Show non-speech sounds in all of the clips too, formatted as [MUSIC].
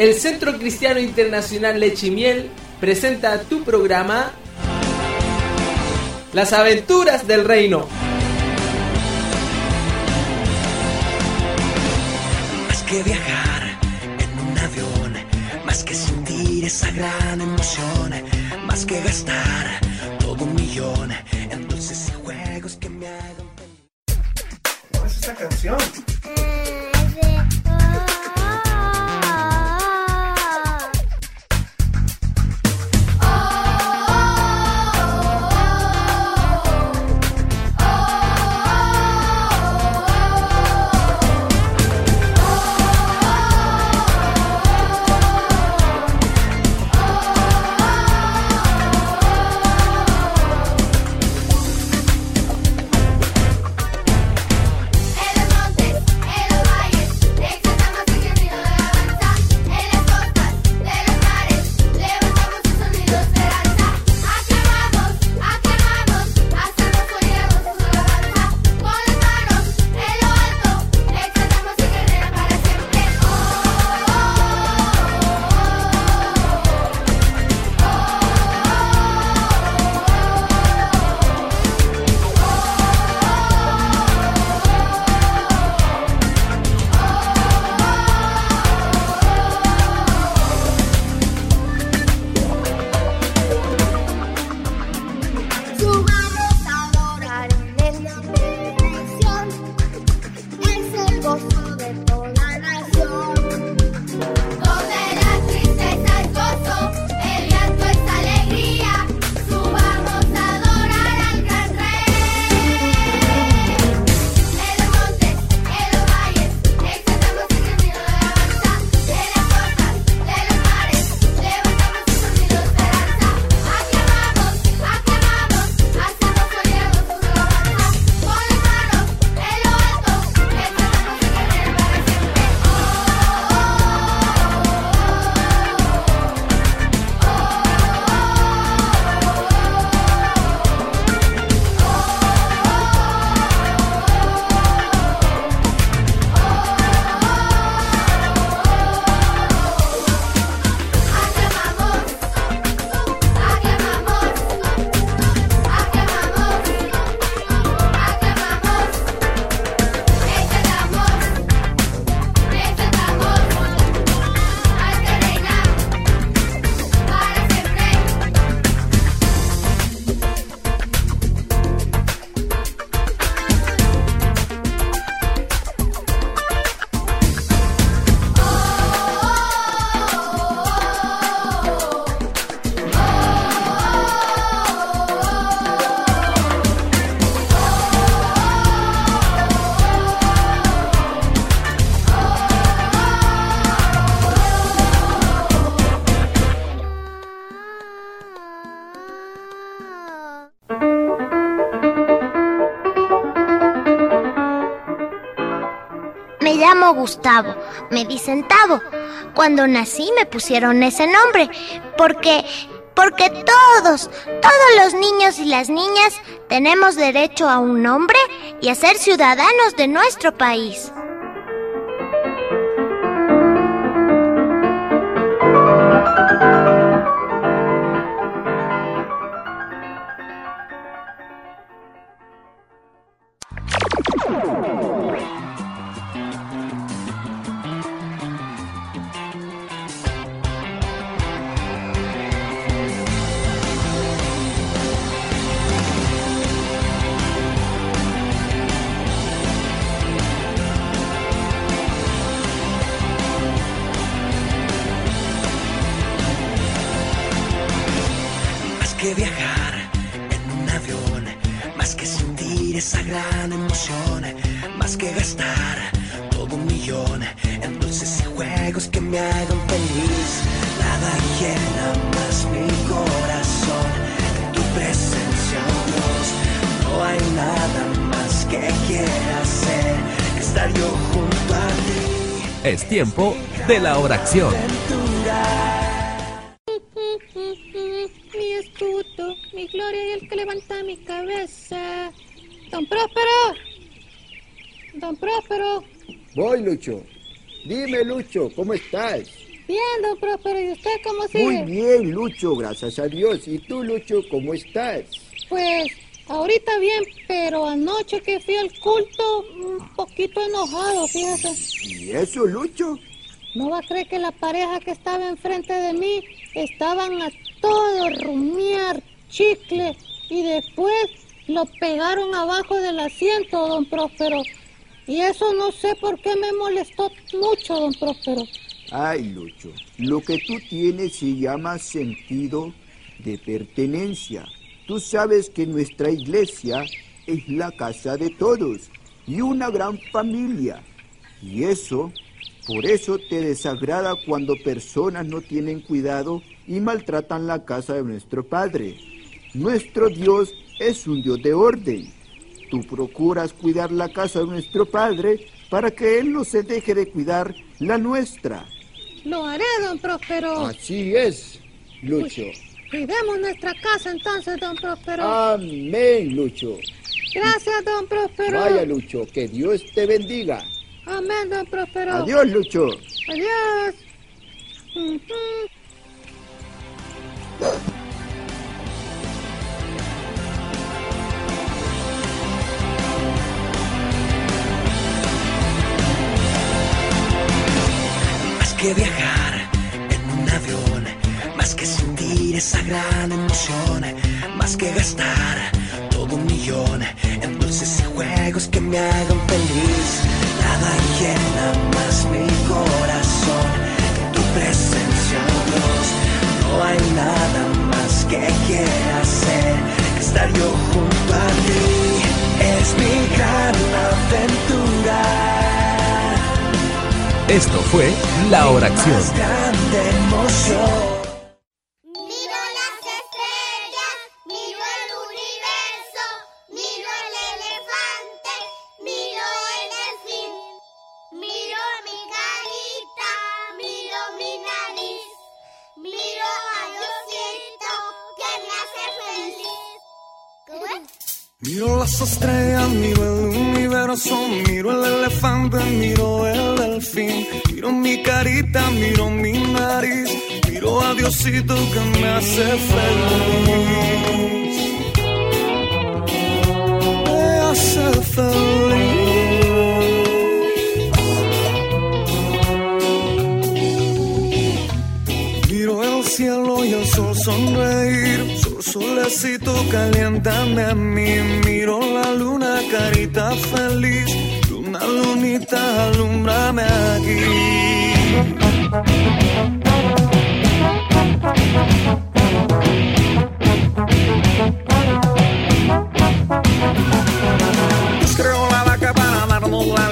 El Centro Cristiano Internacional Leche y Miel presenta tu programa Las aventuras del reino. sentir esa gran emoción, más que gastar todo un millón en dulces y juegos que me hagan. ¿Cuál es esta canción? Gustavo, me dicen Tavo. Cuando nací me pusieron ese nombre, porque, porque todos, todos los niños y las niñas tenemos derecho a un nombre y a ser ciudadanos de nuestro país. Es tiempo de la oración. Mi escudo, mi gloria y el que levanta mi cabeza. Don Próspero. Don Próspero. Voy, Lucho. Dime, Lucho, ¿cómo estás? Bien, don Próspero, ¿y usted cómo sigue? Muy bien, Lucho, gracias a Dios. ¿Y tú, Lucho, cómo estás? Pues ahorita bien, pero anoche que fui al culto, un poquito enojado, fíjate. ¿Y eso, Lucho? No va a creer que la pareja que estaba enfrente de mí estaban a todo rumiar chicle y después lo pegaron abajo del asiento, don Próspero. Y eso no sé por qué me molestó mucho, don Próspero. Ay, Lucho, lo que tú tienes se llama sentido de pertenencia. Tú sabes que nuestra iglesia es la casa de todos y una gran familia. Y eso por eso te desagrada cuando personas no tienen cuidado y maltratan la casa de nuestro Padre. Nuestro Dios es un Dios de orden. Tú procuras cuidar la casa de nuestro Padre para que Él no se deje de cuidar la nuestra. Lo haré, don Próspero. Así es, Lucho. Cuidemos nuestra casa entonces, don Próspero. Amén, Lucho. Gracias, don Próspero. Vaya, Lucho, que Dios te bendiga. Amén, don Próspero. Adiós, Lucho. Adiós. Ujú. Más que viajar en un avión, más que sentir esa gran emoción, más que gastar todo un millón en dulces y juegos que me hagan feliz. Nada llena más mi corazón que tu presencia, oh Dios. No hay nada más que quiera hacer que estar yo junto a ti. Es mi gran aventura. Esto fue La Oración. Las estrellas, miro el universo, miro el elefante, miro el delfín, miro mi carita, miro mi nariz, miro a Diosito que me hace feliz. Cielo y el sol sonreír, sol solecito caliéntame a mí. Miro la luna, carita feliz, luna lunita, alumbrame aquí. Dios creó la vaca para darnos la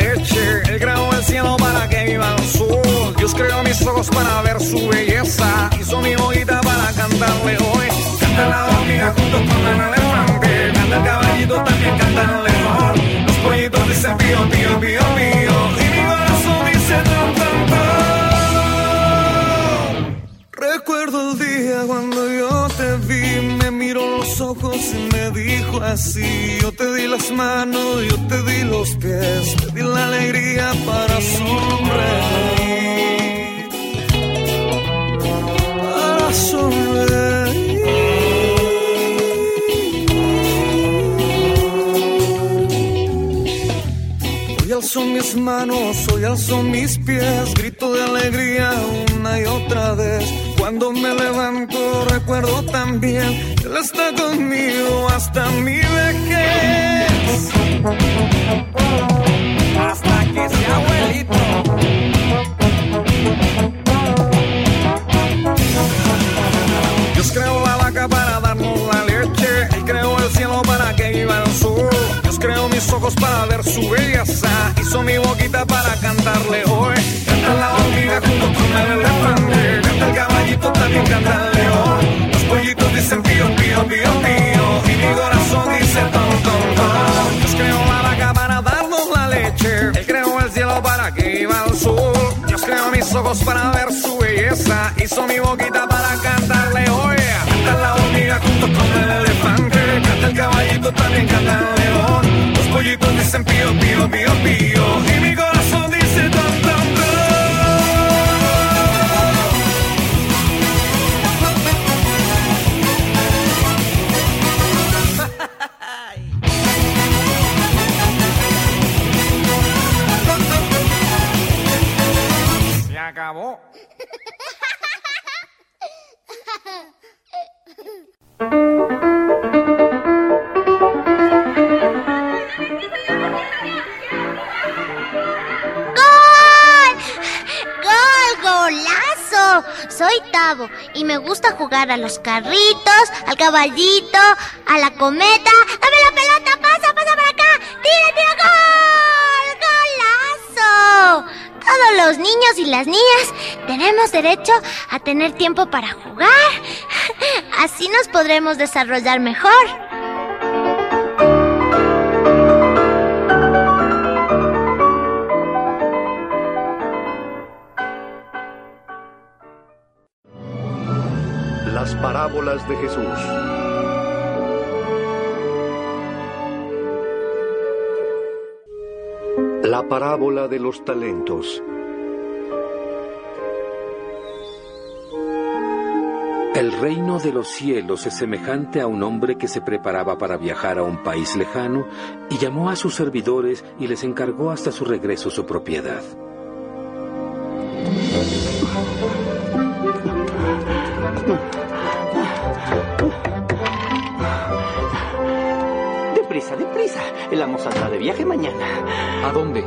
para que viva el sol. Dios creó mis ojos para ver su belleza. Hizo mi boquita para cantarle hoy. Canta la hormiga junto con el elefante. Canta el caballito, también canta el león. Los pollitos dicen pío, pío, pío, pío. Y mi corazón dice tan, tan, tan. Recuerdo el día cuando yo te vi, miró los ojos y me dijo así, yo te di las manos, yo te di los pies, te di la alegría para sonreír. Para sonreír. Hoy alzo mis manos, hoy alzo mis pies, grito de alegría una y otra vez. Cuando me levanto recuerdo también, Él está conmigo hasta mi vejez. Hasta que sea abuelito. Dios creó la vaca para darnos la leche. Él creó el cielo para que viva el sol. Dios creó mis ojos para ver su belleza. Hizo mi boquita para cantarle hoy. para ver su belleza. Hizo mi boquita para cantarle, oye. Canta la hormiga junto con el elefante. Canta el caballito, también canta el león. Los pollitos dicen pío, pío, pío, pío. Y mi corazón y me gusta jugar a los carritos, al caballito, a la cometa. ¡Dame la pelota! ¡Pasa, pasa para acá! ¡Tira, tira! ¡Gol! ¡Golazo! Todos los niños y las niñas tenemos derecho a tener tiempo para jugar. [LAUGHS] Así nos podremos desarrollar mejor. Las parábolas de Jesús. La parábola de los talentos. El reino de los cielos es semejante a un hombre que se preparaba para viajar a un país lejano y llamó a sus servidores y les encargó hasta su regreso su propiedad. El amo saldrá de viaje mañana. ¿A dónde?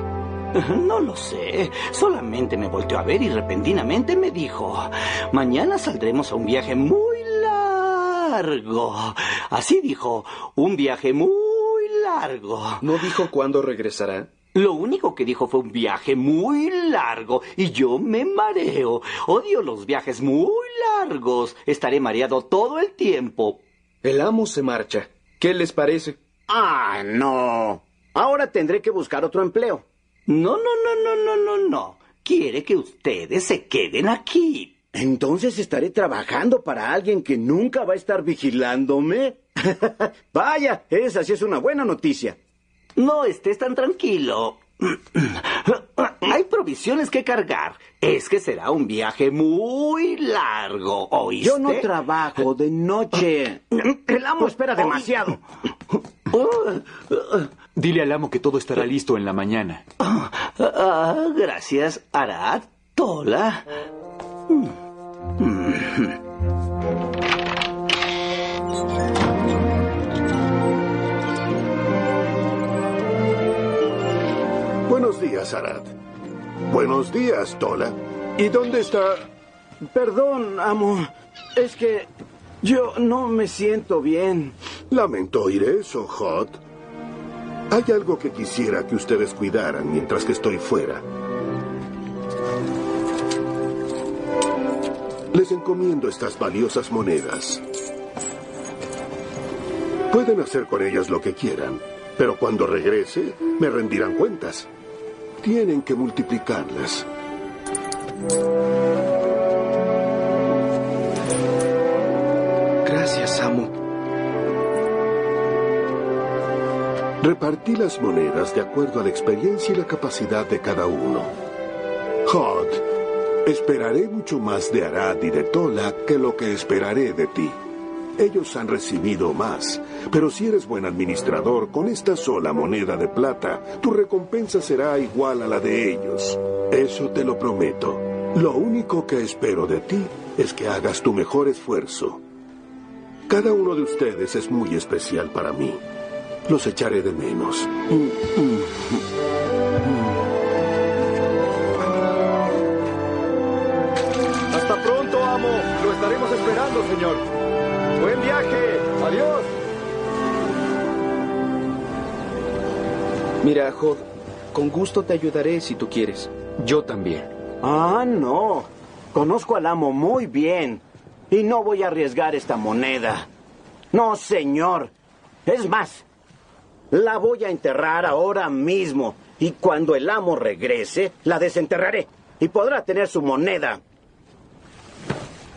No lo sé. Solamente me volteó a ver y repentinamente me dijo, mañana saldremos a un viaje muy largo. Así dijo, un viaje muy largo. ¿No dijo cuándo regresará? Lo único que dijo fue un viaje muy largo y yo me mareo. Odio los viajes muy largos. Estaré mareado todo el tiempo. El amo se marcha. ¿Qué les parece? Ah, no. Ahora tendré que buscar otro empleo. No, no, no, no, no, no, no. Quiere que ustedes se queden aquí. Entonces estaré trabajando para alguien que nunca va a estar vigilándome. [LAUGHS] Vaya, esa sí es una buena noticia. No estés tan tranquilo. [COUGHS] Hay provisiones que cargar. Es que será un viaje muy largo, ¿oíste? Yo no trabajo de noche. [COUGHS] El amo espera demasiado. [COUGHS] Dile al amo que todo estará listo en la mañana. Ah, gracias, Arad, Tola. Días, Arad. Buenos días, Tola. ¿Y dónde está? Perdón, amo. Es que yo no me siento bien. Lamento oír eso, Hot. Hay algo que quisiera que ustedes cuidaran mientras que estoy fuera. Les encomiendo estas valiosas monedas. Pueden hacer con ellas lo que quieran, pero cuando regrese me rendirán cuentas. Tienen que multiplicarlas. Gracias, amo. Repartí las monedas de acuerdo a la experiencia y la capacidad de cada uno. Hot, esperaré mucho más de Arad y de Tola que lo que esperaré de ti. Ellos han recibido más, pero si eres buen administrador con esta sola moneda de plata, tu recompensa será igual a la de ellos. Eso te lo prometo. Lo único que espero de ti es que hagas tu mejor esfuerzo. Cada uno de ustedes es muy especial para mí. Los echaré de menos. Hasta pronto, amo. Lo estaremos esperando, señor. Buen viaje. Adiós. Mira, Jod, con gusto te ayudaré si tú quieres. Yo también. Ah, no. Conozco al amo muy bien. Y no voy a arriesgar esta moneda. No, señor. Es más, la voy a enterrar ahora mismo. Y cuando el amo regrese, la desenterraré. Y podrá tener su moneda.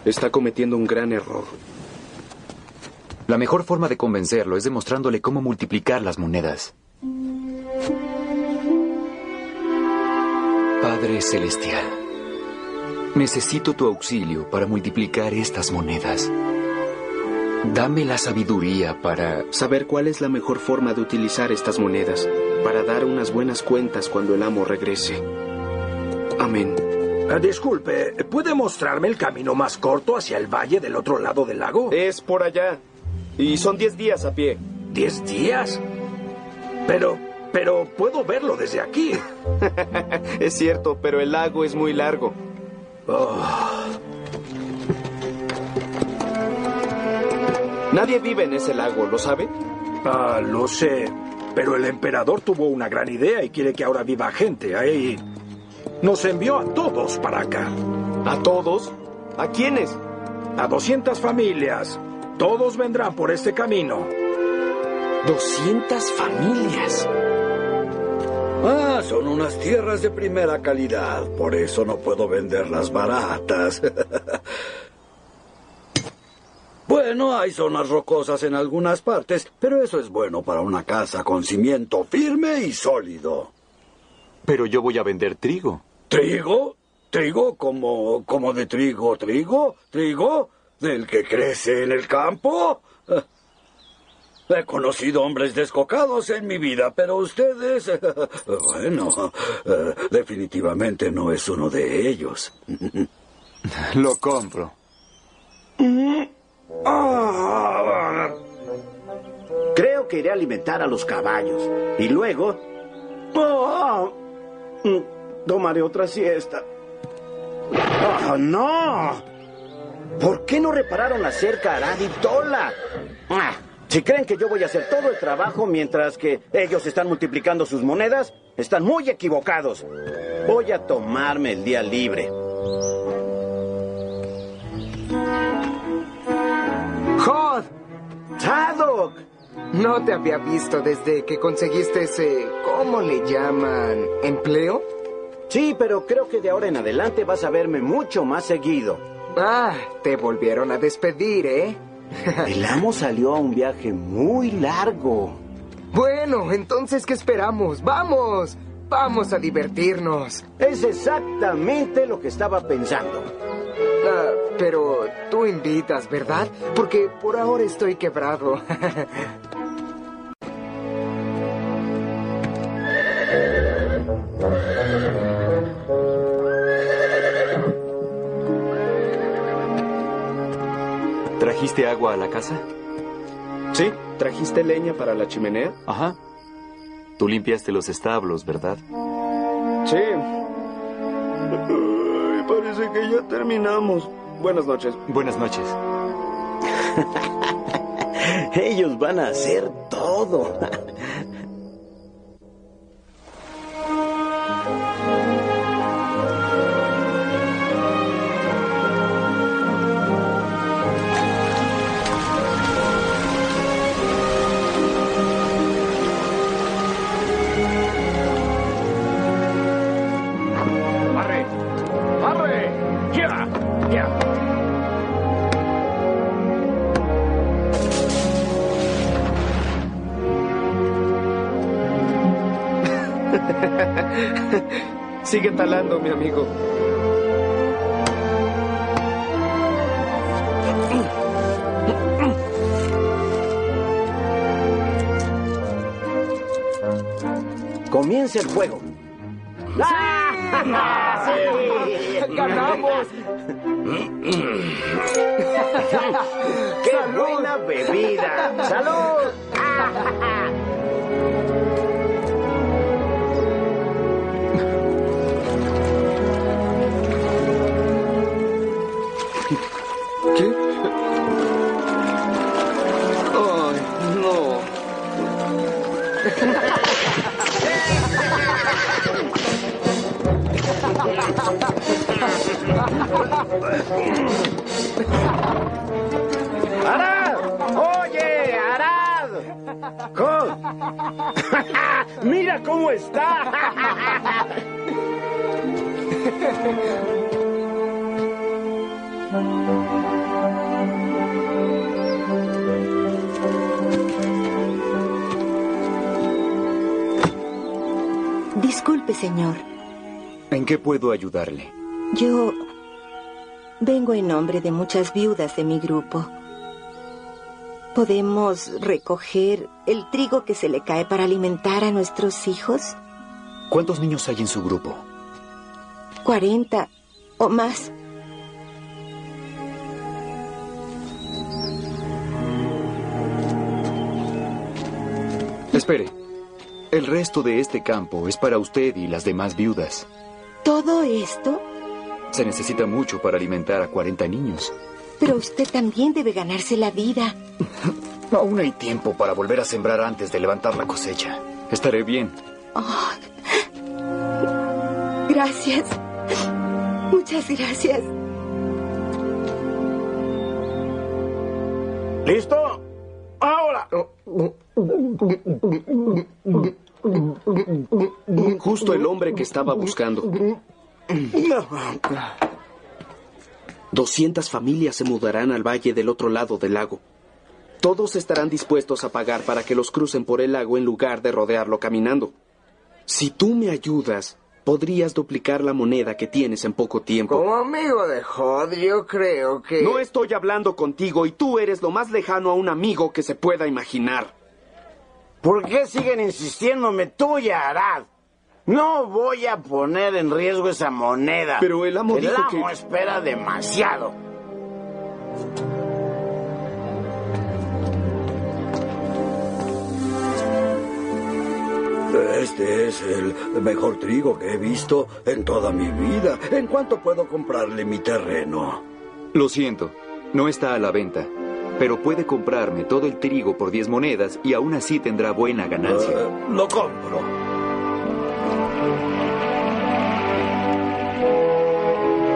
Está cometiendo un gran error. La mejor forma de convencerlo es demostrándole cómo multiplicar las monedas. Padre Celestial, necesito tu auxilio para multiplicar estas monedas. Dame la sabiduría para... Saber cuál es la mejor forma de utilizar estas monedas para dar unas buenas cuentas cuando el amo regrese. Amén. Eh, disculpe, ¿puede mostrarme el camino más corto hacia el valle del otro lado del lago? Es por allá. Y son 10 días a pie. ¿Diez días? Pero, pero puedo verlo desde aquí. [LAUGHS] es cierto, pero el lago es muy largo. Oh, Nadie vive en ese lago, ¿lo sabe? ah, lo sé. Pero el emperador tuvo una gran idea y quiere que ahora viva gente ahí. Nos envió a todos para acá. ¿A todos? ¿A quiénes? A 200 familias. Todos vendrán por este camino. 200 familias. Ah, son unas tierras de primera calidad, por eso no puedo venderlas baratas. [LAUGHS] bueno, hay zonas rocosas en algunas partes, pero eso es bueno para una casa con cimiento firme y sólido. Pero yo voy a vender trigo. ¿Trigo? ¿Trigo como, como de trigo, trigo? ¿Trigo? ¿Del que crece en el campo? He conocido hombres descocados en mi vida, pero ustedes... [LAUGHS] Bueno, eh, definitivamente no es uno de ellos. [LAUGHS] Lo compro. Creo que iré a alimentar a los caballos. Y luego... Ah, mm, tomaré otra siesta. ¡Ah, no! ¿Por qué no repararon la cerca a Arad y Tola? Ah, si creen que yo voy a hacer todo el trabajo mientras que ellos están multiplicando sus monedas, están muy equivocados. Voy a tomarme el día libre. ¡Jod! ¡Sadok! No te había visto desde que conseguiste ese... ¿Cómo le llaman? ¿Empleo? Sí, pero creo que de ahora en adelante vas a verme mucho más seguido. Ah, te volvieron a despedir, ¿eh? [LAUGHS] El amo salió a un viaje muy largo. Bueno, entonces, ¿qué esperamos? ¡Vamos! ¡Vamos a divertirnos! Es exactamente lo que estaba pensando. Ah, pero tú invitas, ¿verdad? Porque por ahora estoy quebrado. [LAUGHS] [LAUGHS] ¿Trajiste agua a la casa? ¿Sí? ¿Trajiste leña para la chimenea? Ajá. Tú limpiaste los establos, ¿verdad? Sí. Ay, parece que ya terminamos. Buenas noches. Buenas noches. [LAUGHS] Ellos van a hacer todo. Mi amigo. Comienza el juego. ¡Ah! ¡Sí! ¡Ganamos! ¡Qué buena bebida! ¡Salud! ¡Arad! ¡Oye, Arad! [LAUGHS] ¡Mira cómo está! Disculpe, señor. ¿En qué puedo ayudarle? Yo vengo en nombre de muchas viudas de mi grupo. ¿Podemos recoger el trigo que se le cae para alimentar a nuestros hijos? ¿Cuántos niños hay en su grupo? ¿Cuarenta o más? Espere. El resto de este campo es para usted y las demás viudas. ¿Todo esto? Se necesita mucho para alimentar a 40 niños. Pero usted también debe ganarse la vida. [LAUGHS] Aún hay tiempo para volver a sembrar antes de levantar la cosecha. Estaré bien. Oh, gracias. Muchas gracias. ¿Listo? Ahora. Justo el hombre que estaba buscando. 200 familias se mudarán al valle del otro lado del lago. Todos estarán dispuestos a pagar para que los crucen por el lago en lugar de rodearlo caminando. Si tú me ayudas, podrías duplicar la moneda que tienes en poco tiempo. Como amigo de Hod, yo creo que... No estoy hablando contigo y tú eres lo más lejano a un amigo que se pueda imaginar. ¿Por qué siguen insistiéndome tú y Arad? No voy a poner en riesgo esa moneda. Pero el amo el dijo amo que- espera demasiado. Este es el mejor trigo que he visto en toda mi vida. ¿En cuánto puedo comprarle mi terreno? Lo siento, no está a la venta. Pero puede comprarme todo el trigo por 10 monedas y aún así tendrá buena ganancia. Eh, lo compro.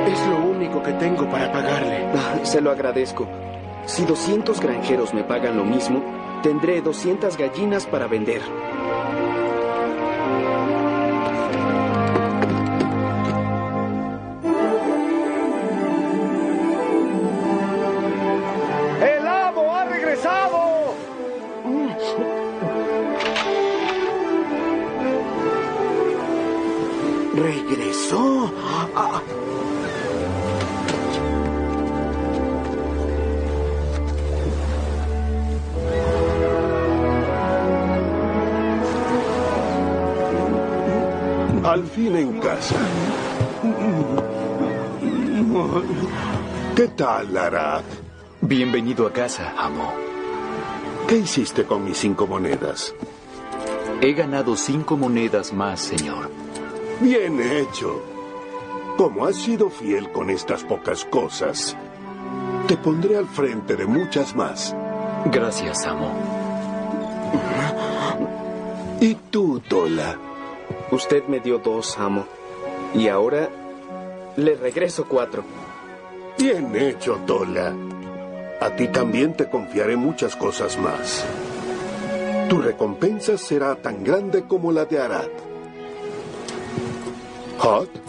Es lo único que tengo para pagarle. Ah, Se lo agradezco. Si 200 granjeros me pagan lo mismo, tendré 200 gallinas para vender. Al fin en casa. ¿Qué tal, Arad? Bienvenido a casa, amo. ¿Qué hiciste con mis cinco monedas? He ganado cinco monedas más, señor. Bien hecho. Como has sido fiel con estas pocas cosas, te pondré al frente de muchas más. Gracias, amo. ¿Y tú, Tola? Usted me dio dos, amo. Y ahora le regreso cuatro. Bien hecho, Tola. A ti también te confiaré muchas cosas más. Tu recompensa será tan grande como la de Arad. Hot,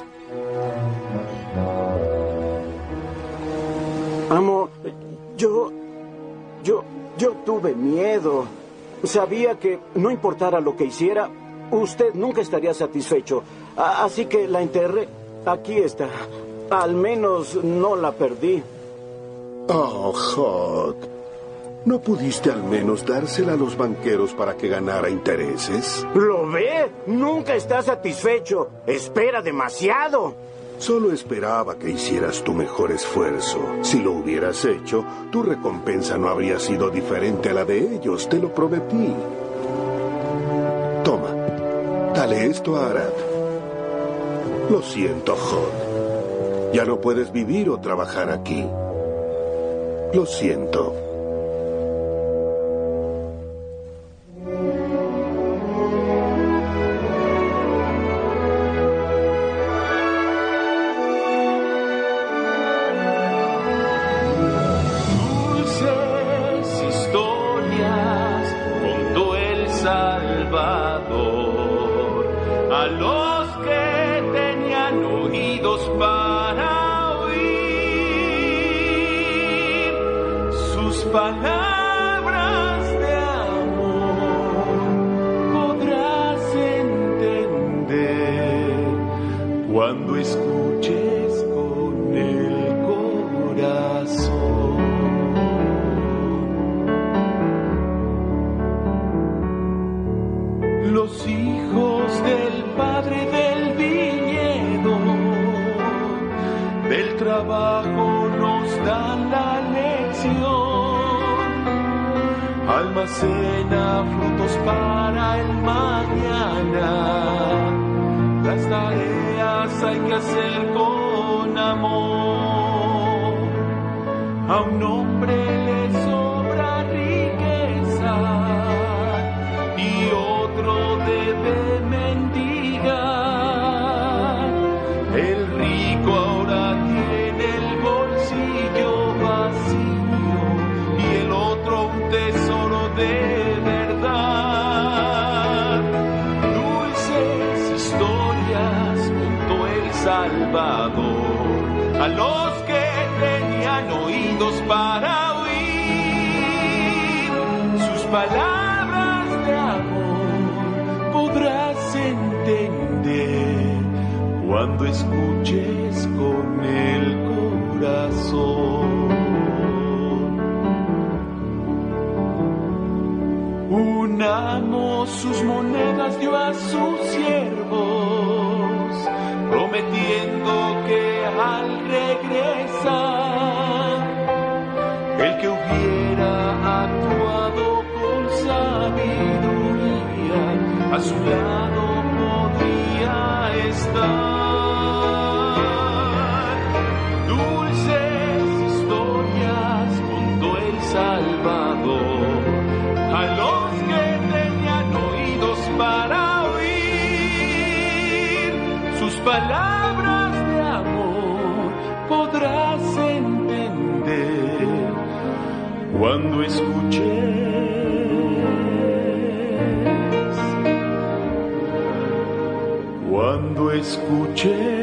Amo, yo. Yo. Yo tuve miedo. Sabía que no importara lo que hiciera, usted nunca estaría satisfecho. A- así que la enterré. Aquí está. Al menos no la perdí. Oh, Hot. ¿No pudiste al menos dársela a los banqueros para que ganara intereses? ¿Lo ve? Nunca está satisfecho. Espera demasiado. Solo esperaba que hicieras tu mejor esfuerzo. Si lo hubieras hecho, tu recompensa no habría sido diferente a la de ellos, te lo prometí. Toma, dale esto a Arad. Lo siento, Hod. Ya no puedes vivir o trabajar aquí. Lo siento. Escuches con el corazón. Los hijos del padre del viñedo, del trabajo nos dan la lección. Almacena frutos para el mañana. Las tareas hay que hacer con amor. A un hombre le sobra riqueza y otro debe mendigar. El rico ahora escuches con el corazón. Un amo sus monedas dio a sus siervos, prometiendo que al regresar, el que hubiera actuado con sabiduría, a su lado podría estar. Palabras de amor podrás entender cuando escuches cuando escuches